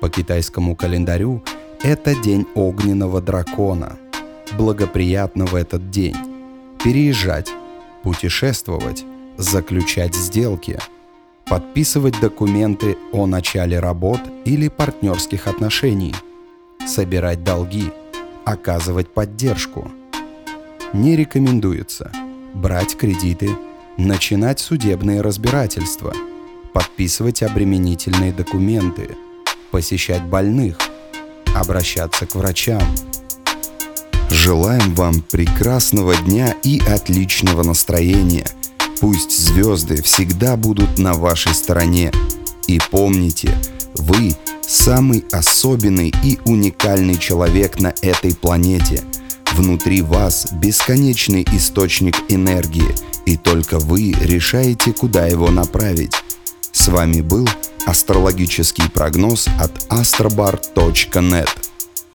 По китайскому календарю это день огненного дракона. Благоприятно в этот день переезжать, путешествовать, заключать сделки, подписывать документы о начале работ или партнерских отношений, собирать долги, оказывать поддержку – не рекомендуется брать кредиты, начинать судебные разбирательства, подписывать обременительные документы, посещать больных, обращаться к врачам. Желаем вам прекрасного дня и отличного настроения. Пусть звезды всегда будут на вашей стороне. И помните, вы самый особенный и уникальный человек на этой планете – Внутри вас бесконечный источник энергии, и только вы решаете, куда его направить. С вами был астрологический прогноз от astrobar.net.